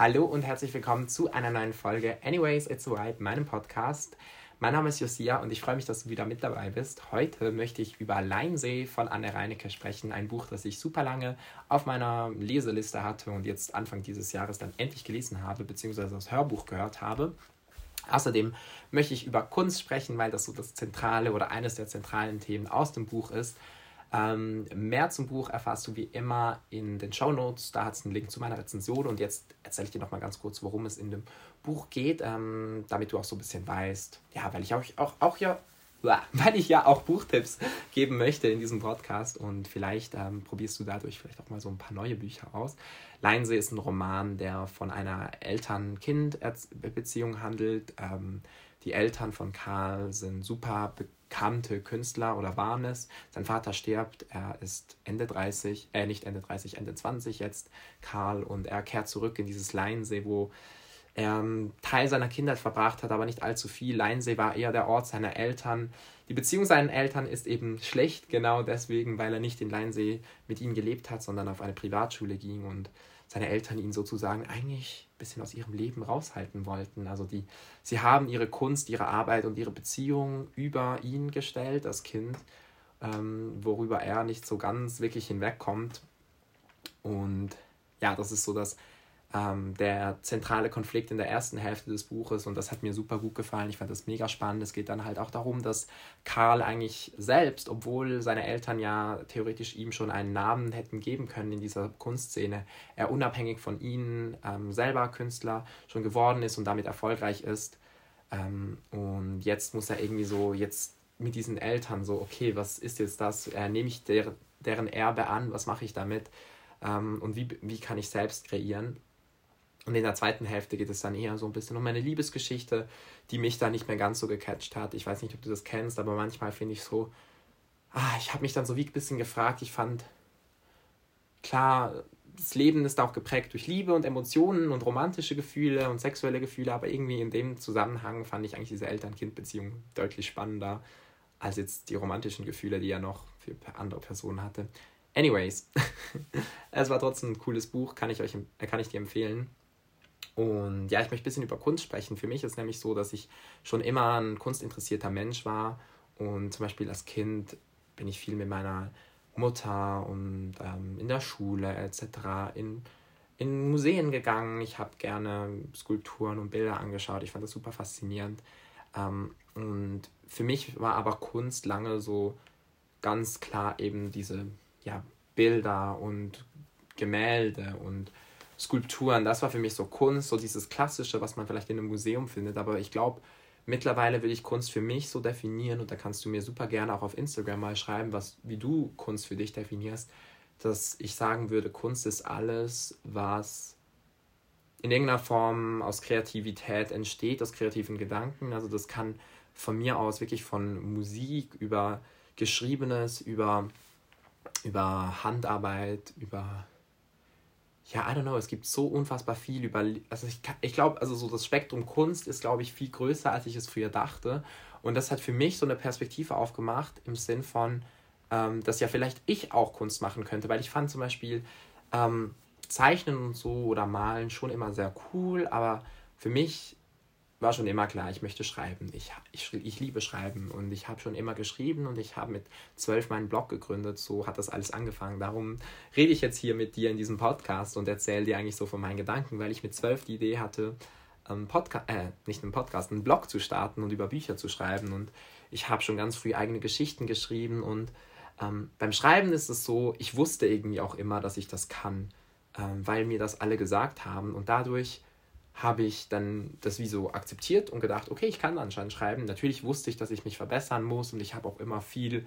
Hallo und herzlich willkommen zu einer neuen Folge Anyways, It's Alright, meinem Podcast. Mein Name ist Josia und ich freue mich, dass du wieder mit dabei bist. Heute möchte ich über Leinsee von Anne Reinecke sprechen. Ein Buch, das ich super lange auf meiner Leseliste hatte und jetzt Anfang dieses Jahres dann endlich gelesen habe, beziehungsweise das Hörbuch gehört habe. Außerdem möchte ich über Kunst sprechen, weil das so das zentrale oder eines der zentralen Themen aus dem Buch ist. Ähm, mehr zum Buch erfährst du wie immer in den Show Notes. Da hat es einen Link zu meiner Rezension. Und jetzt erzähle ich dir noch mal ganz kurz, worum es in dem Buch geht, ähm, damit du auch so ein bisschen weißt. Ja, weil ich auch, auch, auch ja, weil ich ja auch Buchtipps geben möchte in diesem Podcast. Und vielleicht ähm, probierst du dadurch vielleicht auch mal so ein paar neue Bücher aus. Leinsee ist ein Roman, der von einer Eltern-Kind-Beziehung handelt. Ähm, die Eltern von Karl sind super bekannte Künstler oder waren es. Sein Vater stirbt, er ist Ende 30, äh nicht Ende 30, Ende 20 jetzt, Karl, und er kehrt zurück in dieses Leinsee, wo er ähm, Teil seiner Kindheit verbracht hat, aber nicht allzu viel. Leinsee war eher der Ort seiner Eltern. Die Beziehung seinen Eltern ist eben schlecht, genau deswegen, weil er nicht in Leinsee mit ihnen gelebt hat, sondern auf eine Privatschule ging und seine Eltern ihn sozusagen eigentlich ein bisschen aus ihrem Leben raushalten wollten. Also die, sie haben ihre Kunst, ihre Arbeit und ihre Beziehung über ihn gestellt, das Kind, ähm, worüber er nicht so ganz wirklich hinwegkommt. Und ja, das ist so das ähm, der zentrale Konflikt in der ersten Hälfte des Buches und das hat mir super gut gefallen. Ich fand das mega spannend. Es geht dann halt auch darum, dass Karl eigentlich selbst, obwohl seine Eltern ja theoretisch ihm schon einen Namen hätten geben können in dieser Kunstszene, er unabhängig von ihnen ähm, selber Künstler schon geworden ist und damit erfolgreich ist. Ähm, und jetzt muss er irgendwie so, jetzt mit diesen Eltern so, okay, was ist jetzt das? Äh, nehme ich der, deren Erbe an? Was mache ich damit? Ähm, und wie, wie kann ich selbst kreieren? Und in der zweiten Hälfte geht es dann eher so ein bisschen um meine Liebesgeschichte, die mich da nicht mehr ganz so gecatcht hat. Ich weiß nicht, ob du das kennst, aber manchmal finde ich so, ah, ich habe mich dann so wie ein bisschen gefragt. Ich fand, klar, das Leben ist auch geprägt durch Liebe und Emotionen und romantische Gefühle und sexuelle Gefühle, aber irgendwie in dem Zusammenhang fand ich eigentlich diese Eltern-Kind-Beziehung deutlich spannender als jetzt die romantischen Gefühle, die er noch für andere Personen hatte. Anyways, es war trotzdem ein cooles Buch, kann ich euch kann ich dir empfehlen. Und ja, ich möchte ein bisschen über Kunst sprechen. Für mich ist nämlich so, dass ich schon immer ein kunstinteressierter Mensch war. Und zum Beispiel als Kind bin ich viel mit meiner Mutter und ähm, in der Schule etc. in, in Museen gegangen. Ich habe gerne Skulpturen und Bilder angeschaut. Ich fand das super faszinierend. Ähm, und für mich war aber Kunst lange so ganz klar eben diese ja, Bilder und Gemälde und Skulpturen, das war für mich so Kunst, so dieses Klassische, was man vielleicht in einem Museum findet. Aber ich glaube, mittlerweile will ich Kunst für mich so definieren und da kannst du mir super gerne auch auf Instagram mal schreiben, was, wie du Kunst für dich definierst, dass ich sagen würde, Kunst ist alles, was in irgendeiner Form aus Kreativität entsteht, aus kreativen Gedanken. Also das kann von mir aus wirklich von Musik über Geschriebenes, über, über Handarbeit, über ja, I don't know, es gibt so unfassbar viel über, also ich, ich glaube, also so das Spektrum Kunst ist, glaube ich, viel größer, als ich es früher dachte. Und das hat für mich so eine Perspektive aufgemacht im Sinn von, ähm, dass ja vielleicht ich auch Kunst machen könnte, weil ich fand zum Beispiel ähm, Zeichnen und so oder Malen schon immer sehr cool, aber für mich war schon immer klar, ich möchte schreiben. Ich, ich, ich liebe Schreiben und ich habe schon immer geschrieben und ich habe mit zwölf meinen Blog gegründet. So hat das alles angefangen. Darum rede ich jetzt hier mit dir in diesem Podcast und erzähle dir eigentlich so von meinen Gedanken, weil ich mit zwölf die Idee hatte, einen Podcast, äh, nicht einen Podcast, einen Blog zu starten und über Bücher zu schreiben. Und ich habe schon ganz früh eigene Geschichten geschrieben und ähm, beim Schreiben ist es so, ich wusste irgendwie auch immer, dass ich das kann, ähm, weil mir das alle gesagt haben und dadurch habe ich dann das wie so akzeptiert und gedacht, okay, ich kann anscheinend schreiben. Natürlich wusste ich, dass ich mich verbessern muss und ich habe auch immer viel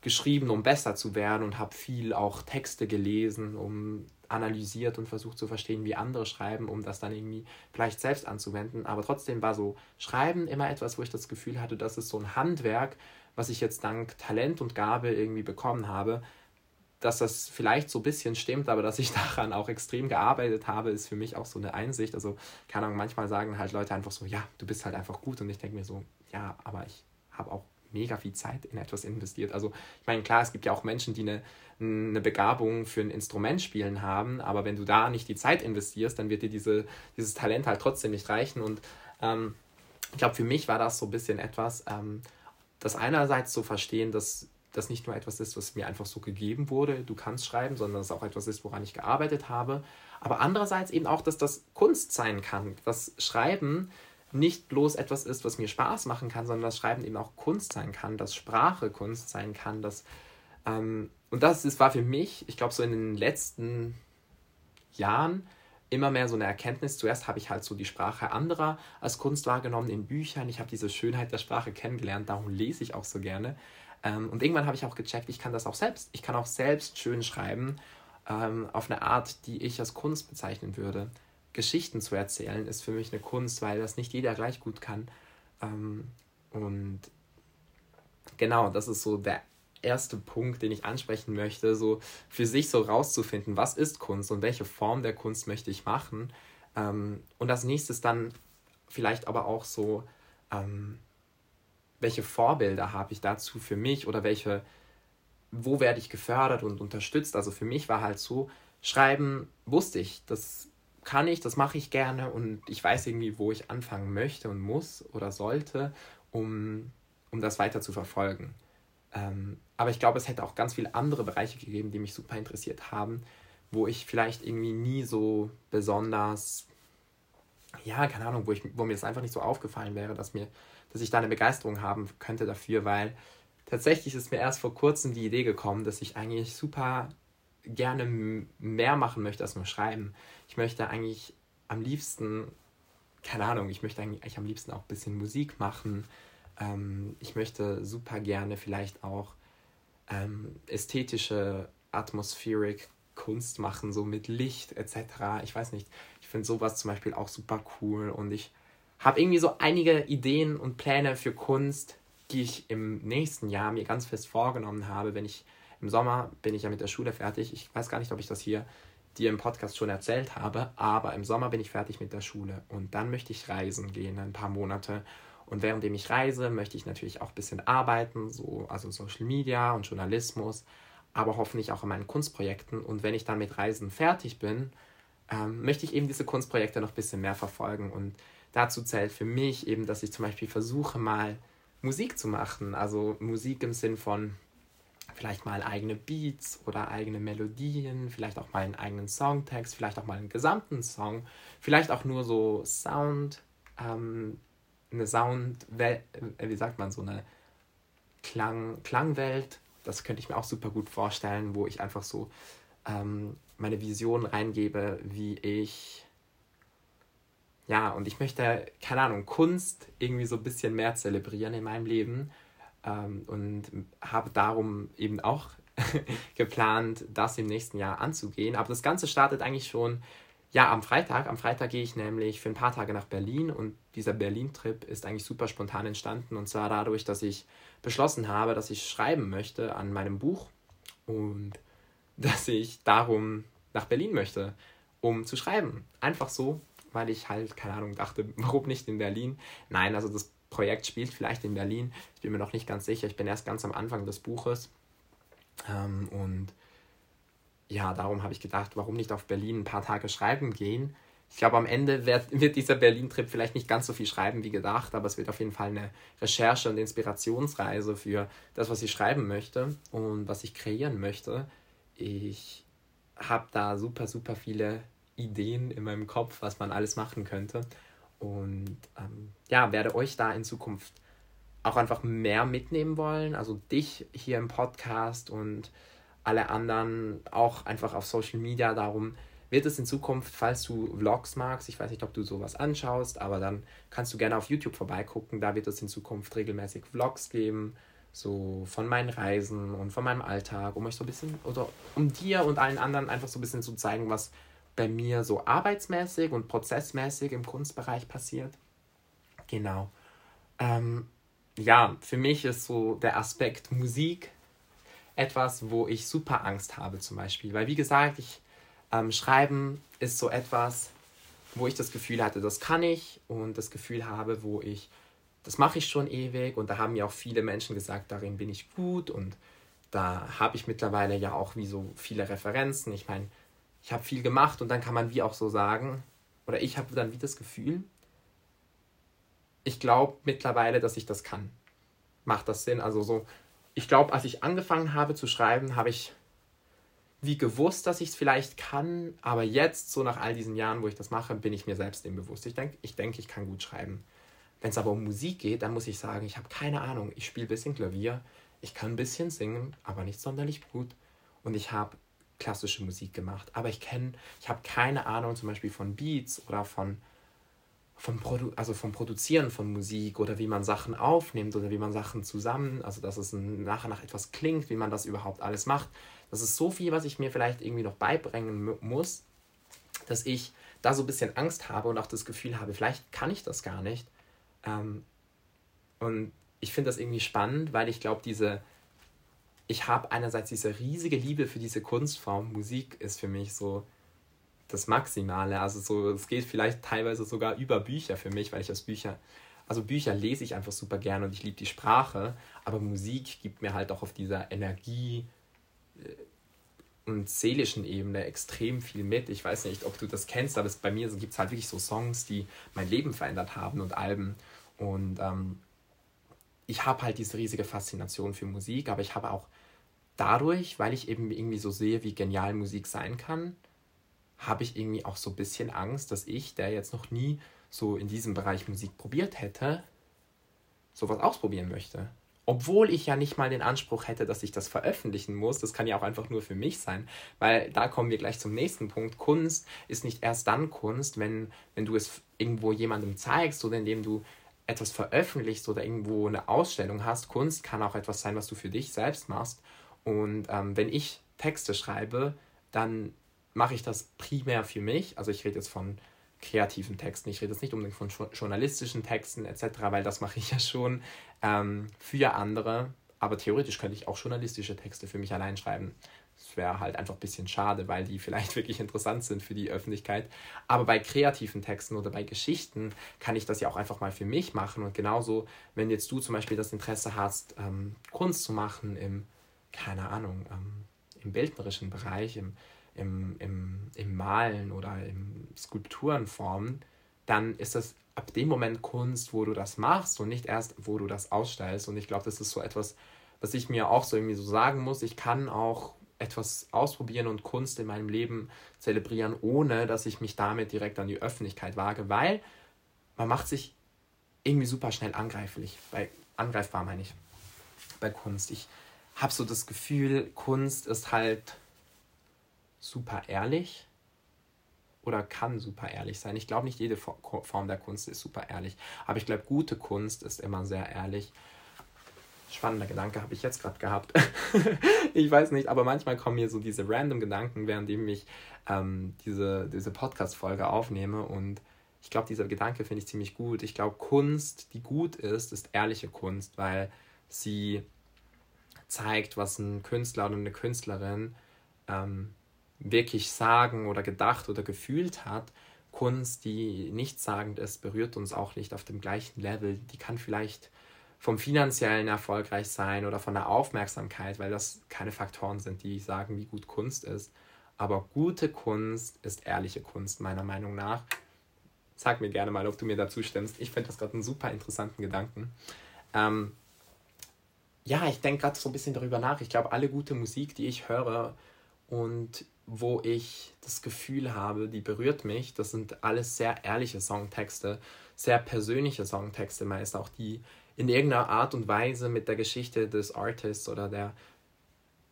geschrieben, um besser zu werden und habe viel auch Texte gelesen, um analysiert und versucht zu verstehen, wie andere schreiben, um das dann irgendwie vielleicht selbst anzuwenden. Aber trotzdem war so Schreiben immer etwas, wo ich das Gefühl hatte, das ist so ein Handwerk, was ich jetzt dank Talent und Gabe irgendwie bekommen habe, dass das vielleicht so ein bisschen stimmt, aber dass ich daran auch extrem gearbeitet habe, ist für mich auch so eine Einsicht. Also, keine Ahnung, manchmal sagen halt Leute einfach so, ja, du bist halt einfach gut und ich denke mir so, ja, aber ich habe auch mega viel Zeit in etwas investiert. Also ich meine, klar, es gibt ja auch Menschen, die eine, eine Begabung für ein Instrument spielen haben, aber wenn du da nicht die Zeit investierst, dann wird dir diese, dieses Talent halt trotzdem nicht reichen. Und ähm, ich glaube, für mich war das so ein bisschen etwas, ähm, das einerseits zu verstehen, dass das nicht nur etwas ist, was mir einfach so gegeben wurde, du kannst schreiben, sondern dass es auch etwas ist, woran ich gearbeitet habe. Aber andererseits eben auch, dass das Kunst sein kann, dass Schreiben nicht bloß etwas ist, was mir Spaß machen kann, sondern dass Schreiben eben auch Kunst sein kann, dass Sprache Kunst sein kann. Dass, ähm, und das ist, war für mich, ich glaube, so in den letzten Jahren immer mehr so eine Erkenntnis. Zuerst habe ich halt so die Sprache anderer als Kunst wahrgenommen in Büchern. Ich habe diese Schönheit der Sprache kennengelernt, darum lese ich auch so gerne. Ähm, und irgendwann habe ich auch gecheckt, ich kann das auch selbst. Ich kann auch selbst schön schreiben, ähm, auf eine Art, die ich als Kunst bezeichnen würde. Geschichten zu erzählen ist für mich eine Kunst, weil das nicht jeder gleich gut kann. Ähm, und genau, das ist so der erste Punkt, den ich ansprechen möchte, so für sich so rauszufinden, was ist Kunst und welche Form der Kunst möchte ich machen. Ähm, und als nächstes dann vielleicht aber auch so, ähm, welche Vorbilder habe ich dazu für mich oder welche, wo werde ich gefördert und unterstützt. Also für mich war halt so, Schreiben wusste ich, das kann ich, das mache ich gerne und ich weiß irgendwie, wo ich anfangen möchte und muss oder sollte, um, um das weiter zu verfolgen. Ähm, aber ich glaube, es hätte auch ganz viele andere Bereiche gegeben, die mich super interessiert haben, wo ich vielleicht irgendwie nie so besonders, ja, keine Ahnung, wo, ich, wo mir das einfach nicht so aufgefallen wäre, dass, mir, dass ich da eine Begeisterung haben könnte dafür, weil tatsächlich ist mir erst vor kurzem die Idee gekommen, dass ich eigentlich super gerne mehr machen möchte als nur schreiben. Ich möchte eigentlich am liebsten, keine Ahnung, ich möchte eigentlich am liebsten auch ein bisschen Musik machen. Ähm, ich möchte super gerne vielleicht auch ähm, ästhetische, atmospheric Kunst machen, so mit Licht etc. Ich weiß nicht, ich finde sowas zum Beispiel auch super cool und ich habe irgendwie so einige Ideen und Pläne für Kunst, die ich im nächsten Jahr mir ganz fest vorgenommen habe, wenn ich im Sommer bin ich ja mit der Schule fertig. Ich weiß gar nicht, ob ich das hier dir im Podcast schon erzählt habe, aber im Sommer bin ich fertig mit der Schule und dann möchte ich reisen gehen, ein paar Monate. Und währenddem ich reise, möchte ich natürlich auch ein bisschen arbeiten, so, also Social Media und Journalismus, aber hoffentlich auch in meinen Kunstprojekten. Und wenn ich dann mit Reisen fertig bin, ähm, möchte ich eben diese Kunstprojekte noch ein bisschen mehr verfolgen. Und dazu zählt für mich eben, dass ich zum Beispiel versuche, mal Musik zu machen. Also Musik im Sinn von vielleicht mal eigene Beats oder eigene Melodien, vielleicht auch mal einen eigenen Songtext, vielleicht auch mal einen gesamten Song, vielleicht auch nur so Sound, ähm, eine Sound, äh, wie sagt man, so eine Klang, Klangwelt. Das könnte ich mir auch super gut vorstellen, wo ich einfach so ähm, meine Vision reingebe, wie ich ja, und ich möchte, keine Ahnung, Kunst irgendwie so ein bisschen mehr zelebrieren in meinem Leben ähm, und habe darum eben auch geplant, das im nächsten Jahr anzugehen. Aber das Ganze startet eigentlich schon ja am Freitag. Am Freitag gehe ich nämlich für ein paar Tage nach Berlin und dieser Berlin-Trip ist eigentlich super spontan entstanden und zwar dadurch, dass ich beschlossen habe, dass ich schreiben möchte an meinem Buch und dass ich darum nach Berlin möchte, um zu schreiben. Einfach so, weil ich halt, keine Ahnung, dachte, warum nicht in Berlin? Nein, also das Projekt spielt vielleicht in Berlin. Ich bin mir noch nicht ganz sicher. Ich bin erst ganz am Anfang des Buches. Ähm, und ja, darum habe ich gedacht, warum nicht auf Berlin ein paar Tage schreiben gehen. Ich glaube, am Ende wird, wird dieser Berlin-Trip vielleicht nicht ganz so viel schreiben wie gedacht, aber es wird auf jeden Fall eine Recherche- und Inspirationsreise für das, was ich schreiben möchte und was ich kreieren möchte. Ich habe da super, super viele Ideen in meinem Kopf, was man alles machen könnte. Und ähm, ja, werde euch da in Zukunft auch einfach mehr mitnehmen wollen. Also dich hier im Podcast und alle anderen auch einfach auf Social Media. Darum wird es in Zukunft, falls du Vlogs magst, ich weiß nicht, ob du sowas anschaust, aber dann kannst du gerne auf YouTube vorbeigucken. Da wird es in Zukunft regelmäßig Vlogs geben, so von meinen Reisen und von meinem Alltag, um euch so ein bisschen, oder um dir und allen anderen einfach so ein bisschen zu zeigen, was bei mir so arbeitsmäßig und prozessmäßig im Kunstbereich passiert. Genau. Ähm, ja, für mich ist so der Aspekt Musik etwas, wo ich super Angst habe zum Beispiel. Weil wie gesagt, ich ähm, Schreiben ist so etwas, wo ich das Gefühl hatte, das kann ich und das Gefühl habe, wo ich das mache ich schon ewig und da haben mir auch viele Menschen gesagt, darin bin ich gut und da habe ich mittlerweile ja auch wie so viele Referenzen. Ich meine, ich habe viel gemacht und dann kann man wie auch so sagen, oder ich habe dann wie das Gefühl, ich glaube mittlerweile, dass ich das kann. Macht das Sinn? Also so, ich glaube, als ich angefangen habe zu schreiben, habe ich wie gewusst, dass ich es vielleicht kann, aber jetzt, so nach all diesen Jahren, wo ich das mache, bin ich mir selbst dem bewusst. Ich denke, ich, denk, ich kann gut schreiben. Wenn es aber um Musik geht, dann muss ich sagen, ich habe keine Ahnung. Ich spiele ein bisschen Klavier, ich kann ein bisschen singen, aber nicht sonderlich gut. Und ich habe klassische Musik gemacht. Aber ich kenne, ich habe keine Ahnung zum Beispiel von Beats oder von, vom, Produ also vom Produzieren von Musik oder wie man Sachen aufnimmt oder wie man Sachen zusammen, also dass es nachher nach etwas klingt, wie man das überhaupt alles macht. Das ist so viel, was ich mir vielleicht irgendwie noch beibringen muss, dass ich da so ein bisschen Angst habe und auch das Gefühl habe, vielleicht kann ich das gar nicht. Ähm, und ich finde das irgendwie spannend, weil ich glaube, diese, ich habe einerseits diese riesige Liebe für diese Kunstform. Musik ist für mich so das Maximale. Also so, es geht vielleicht teilweise sogar über Bücher für mich, weil ich aus Bücher, also Bücher lese ich einfach super gerne und ich liebe die Sprache, aber Musik gibt mir halt auch auf dieser Energie, äh, und seelischen Ebene extrem viel mit. Ich weiß nicht, ob du das kennst, aber bei mir gibt es halt wirklich so Songs, die mein Leben verändert haben und Alben. Und ähm, ich habe halt diese riesige Faszination für Musik, aber ich habe auch dadurch, weil ich eben irgendwie so sehe, wie genial Musik sein kann, habe ich irgendwie auch so ein bisschen Angst, dass ich, der jetzt noch nie so in diesem Bereich Musik probiert hätte, sowas ausprobieren möchte obwohl ich ja nicht mal den Anspruch hätte, dass ich das veröffentlichen muss. Das kann ja auch einfach nur für mich sein, weil da kommen wir gleich zum nächsten Punkt. Kunst ist nicht erst dann Kunst, wenn, wenn du es irgendwo jemandem zeigst oder indem du etwas veröffentlichst oder irgendwo eine Ausstellung hast. Kunst kann auch etwas sein, was du für dich selbst machst. Und ähm, wenn ich Texte schreibe, dann mache ich das primär für mich. Also ich rede jetzt von kreativen Texten. Ich rede jetzt nicht unbedingt von journalistischen Texten etc., weil das mache ich ja schon ähm, für andere. Aber theoretisch könnte ich auch journalistische Texte für mich allein schreiben. Das wäre halt einfach ein bisschen schade, weil die vielleicht wirklich interessant sind für die Öffentlichkeit. Aber bei kreativen Texten oder bei Geschichten kann ich das ja auch einfach mal für mich machen. Und genauso, wenn jetzt du zum Beispiel das Interesse hast, ähm, Kunst zu machen im, keine Ahnung, ähm, im bildnerischen Bereich, im, im, im, im Malen oder im Skulpturenformen, dann ist das ab dem Moment Kunst, wo du das machst und nicht erst, wo du das ausstellst. Und ich glaube, das ist so etwas, was ich mir auch so irgendwie so sagen muss. Ich kann auch etwas ausprobieren und Kunst in meinem Leben zelebrieren, ohne dass ich mich damit direkt an die Öffentlichkeit wage, weil man macht sich irgendwie super schnell angreiflich. Bei, angreifbar meine ich. Bei Kunst. Ich habe so das Gefühl, Kunst ist halt super ehrlich oder kann super ehrlich sein. Ich glaube, nicht jede Form der Kunst ist super ehrlich, aber ich glaube, gute Kunst ist immer sehr ehrlich. Spannender Gedanke habe ich jetzt gerade gehabt. ich weiß nicht, aber manchmal kommen mir so diese random Gedanken, während ich ähm, diese, diese Podcast-Folge aufnehme und ich glaube, dieser Gedanke finde ich ziemlich gut. Ich glaube, Kunst, die gut ist, ist ehrliche Kunst, weil sie zeigt, was ein Künstler oder eine Künstlerin ähm, wirklich sagen oder gedacht oder gefühlt hat. Kunst, die nichtssagend ist, berührt uns auch nicht auf dem gleichen Level. Die kann vielleicht vom finanziellen erfolgreich sein oder von der Aufmerksamkeit, weil das keine Faktoren sind, die sagen, wie gut Kunst ist. Aber gute Kunst ist ehrliche Kunst, meiner Meinung nach. Sag mir gerne mal, ob du mir dazu stimmst. Ich finde das gerade einen super interessanten Gedanken. Ähm, ja, ich denke gerade so ein bisschen darüber nach. Ich glaube, alle gute Musik, die ich höre und wo ich das Gefühl habe, die berührt mich. Das sind alles sehr ehrliche Songtexte, sehr persönliche Songtexte, meist auch die in irgendeiner Art und Weise mit der Geschichte des Artists oder der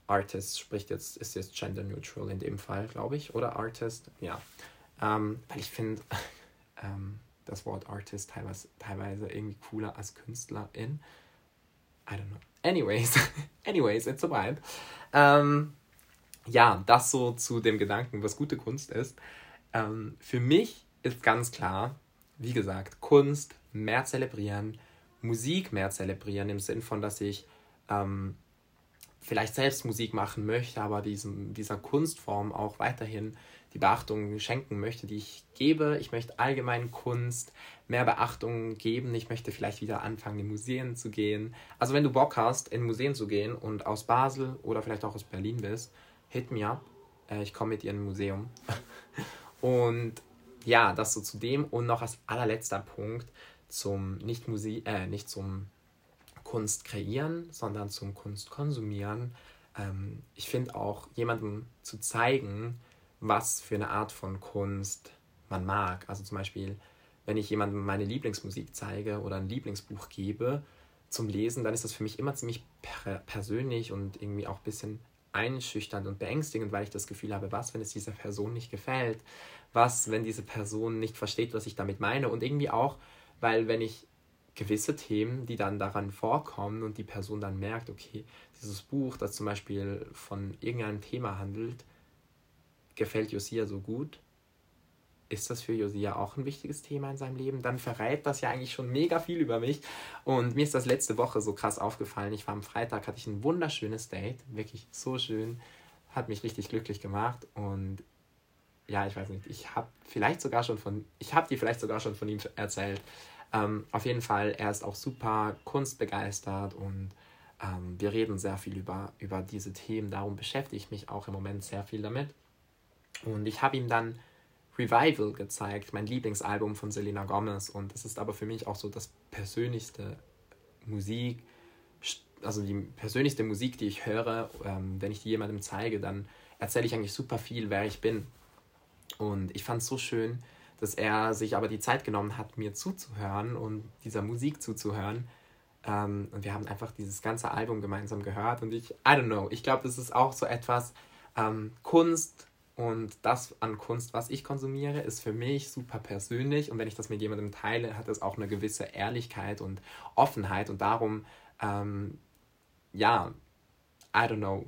Artist spricht jetzt, ist jetzt gender neutral in dem Fall, glaube ich, oder Artist, ja. Ähm, weil ich finde ähm, das Wort Artist teilweise, teilweise irgendwie cooler als Künstlerin. I don't know. Anyways, anyways, it's a vibe. Ähm, ja, das so zu dem Gedanken, was gute Kunst ist. Ähm, für mich ist ganz klar, wie gesagt, Kunst mehr zelebrieren, Musik mehr zelebrieren, im Sinn von, dass ich ähm, vielleicht selbst Musik machen möchte, aber diesem, dieser Kunstform auch weiterhin die Beachtung schenken möchte, die ich gebe. Ich möchte allgemein Kunst mehr Beachtung geben. Ich möchte vielleicht wieder anfangen, in Museen zu gehen. Also wenn du Bock hast, in Museen zu gehen und aus Basel oder vielleicht auch aus Berlin bist, hit me up. Äh, ich komme mit dir in ein Museum. und ja, das so zu dem. Und noch als allerletzter Punkt zum nicht Muse äh, nicht zum Kunst kreieren, sondern zum Kunst konsumieren. Ähm, ich finde auch jemandem zu zeigen, was für eine Art von Kunst man mag. Also zum Beispiel, wenn ich jemandem meine Lieblingsmusik zeige oder ein Lieblingsbuch gebe zum Lesen, dann ist das für mich immer ziemlich per persönlich und irgendwie auch ein bisschen einschüchternd und beängstigend, weil ich das Gefühl habe, was, wenn es dieser Person nicht gefällt? Was, wenn diese Person nicht versteht, was ich damit meine? Und irgendwie auch, weil wenn ich gewisse Themen, die dann daran vorkommen und die Person dann merkt, okay, dieses Buch, das zum Beispiel von irgendeinem Thema handelt, gefällt Josia so gut? Ist das für Josia auch ein wichtiges Thema in seinem Leben? Dann verrät das ja eigentlich schon mega viel über mich. Und mir ist das letzte Woche so krass aufgefallen. Ich war am Freitag, hatte ich ein wunderschönes Date. Wirklich so schön. Hat mich richtig glücklich gemacht. Und ja, ich weiß nicht, ich habe vielleicht sogar schon von, ich habe dir vielleicht sogar schon von ihm erzählt. Ähm, auf jeden Fall, er ist auch super kunstbegeistert und ähm, wir reden sehr viel über, über diese Themen. Darum beschäftige ich mich auch im Moment sehr viel damit. Und ich habe ihm dann Revival gezeigt, mein Lieblingsalbum von Selena Gomez. Und es ist aber für mich auch so das persönlichste Musik, also die persönlichste Musik, die ich höre. Ähm, wenn ich die jemandem zeige, dann erzähle ich eigentlich super viel, wer ich bin. Und ich fand es so schön, dass er sich aber die Zeit genommen hat, mir zuzuhören und dieser Musik zuzuhören. Ähm, und wir haben einfach dieses ganze Album gemeinsam gehört. Und ich, I don't know, ich glaube, das ist auch so etwas, ähm, Kunst und das an Kunst, was ich konsumiere, ist für mich super persönlich. Und wenn ich das mit jemandem teile, hat es auch eine gewisse Ehrlichkeit und Offenheit. Und darum, ähm, ja, I don't know,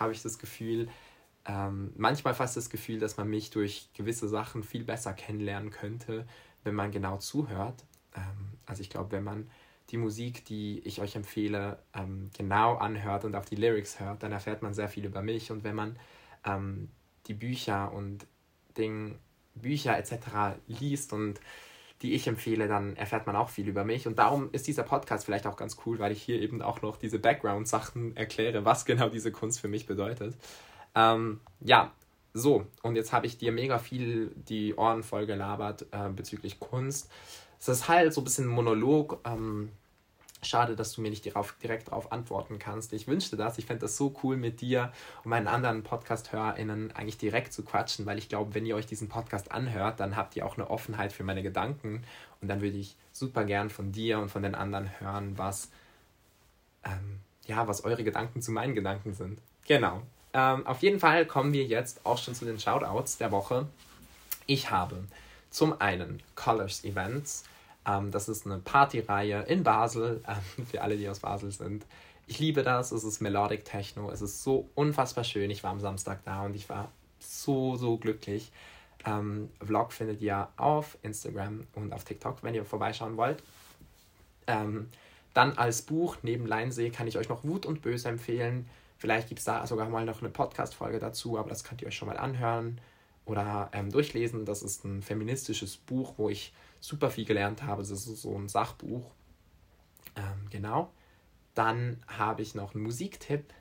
habe ich das Gefühl, ähm, manchmal fast das Gefühl, dass man mich durch gewisse Sachen viel besser kennenlernen könnte, wenn man genau zuhört. Ähm, also ich glaube, wenn man die Musik, die ich euch empfehle, ähm, genau anhört und auf die Lyrics hört, dann erfährt man sehr viel über mich. Und wenn man ähm, die Bücher und Ding, Bücher etc. liest und die ich empfehle, dann erfährt man auch viel über mich. Und darum ist dieser Podcast vielleicht auch ganz cool, weil ich hier eben auch noch diese Background-Sachen erkläre, was genau diese Kunst für mich bedeutet. Ähm, ja, so, und jetzt habe ich dir mega viel die Ohren voll gelabert äh, bezüglich Kunst. Es ist halt so ein bisschen Monolog. Ähm, Schade, dass du mir nicht darauf, direkt darauf antworten kannst. Ich wünschte das. Ich fände das so cool, mit dir und meinen anderen Podcast-HörerInnen eigentlich direkt zu quatschen, weil ich glaube, wenn ihr euch diesen Podcast anhört, dann habt ihr auch eine Offenheit für meine Gedanken. Und dann würde ich super gern von dir und von den anderen hören, was, ähm, ja, was eure Gedanken zu meinen Gedanken sind. Genau. Ähm, auf jeden Fall kommen wir jetzt auch schon zu den Shoutouts der Woche. Ich habe zum einen Colors Events ähm, das ist eine Partyreihe in Basel, ähm, für alle, die aus Basel sind. Ich liebe das, es ist Melodic Techno, es ist so unfassbar schön. Ich war am Samstag da und ich war so, so glücklich. Ähm, Vlog findet ihr auf Instagram und auf TikTok, wenn ihr vorbeischauen wollt. Ähm, dann als Buch neben Leinsee kann ich euch noch Wut und Böse empfehlen. Vielleicht gibt es da sogar mal noch eine Podcast-Folge dazu, aber das könnt ihr euch schon mal anhören oder ähm, durchlesen. Das ist ein feministisches Buch, wo ich super viel gelernt habe. Das ist so ein Sachbuch. Ähm, genau. Dann habe ich noch einen Musiktipp,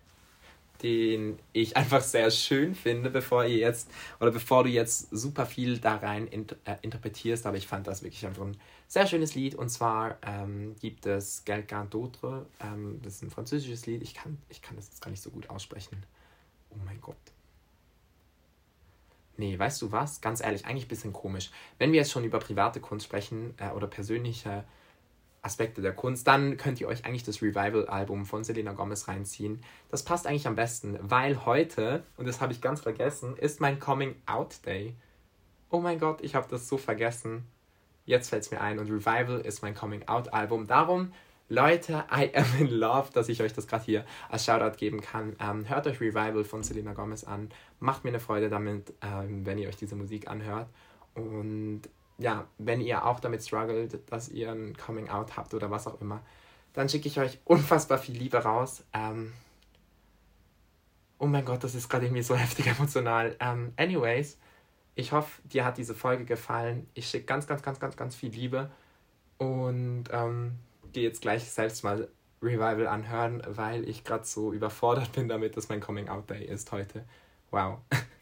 den ich einfach sehr schön finde, bevor ihr jetzt oder bevor du jetzt super viel da rein int äh, interpretierst. Aber ich fand das wirklich einfach ein sehr schönes Lied. Und zwar ähm, gibt es Quelqu'un d'autre. Ähm, das ist ein französisches Lied. Ich kann, ich kann das jetzt gar nicht so gut aussprechen. Oh mein Gott. Nee, weißt du was? Ganz ehrlich, eigentlich ein bisschen komisch. Wenn wir jetzt schon über private Kunst sprechen äh, oder persönliche Aspekte der Kunst, dann könnt ihr euch eigentlich das Revival-Album von Selena Gomez reinziehen. Das passt eigentlich am besten, weil heute, und das habe ich ganz vergessen, ist mein Coming-out-Day. Oh mein Gott, ich habe das so vergessen. Jetzt fällt es mir ein und Revival ist mein Coming-out-Album. Darum Leute, I am in love, dass ich euch das gerade hier als Shoutout geben kann. Ähm, hört euch Revival von Selena Gomez an. Macht mir eine Freude damit, ähm, wenn ihr euch diese Musik anhört. Und ja, wenn ihr auch damit struggelt, dass ihr ein Coming Out habt oder was auch immer, dann schicke ich euch unfassbar viel Liebe raus. Ähm, oh mein Gott, das ist gerade irgendwie so heftig emotional. Ähm, anyways, Ich hoffe, dir hat diese Folge gefallen. Ich schicke ganz, ganz, ganz, ganz, ganz viel Liebe und ähm, gehe jetzt gleich selbst mal Revival anhören, weil ich gerade so überfordert bin damit, dass mein Coming Out Day ist heute. Wow.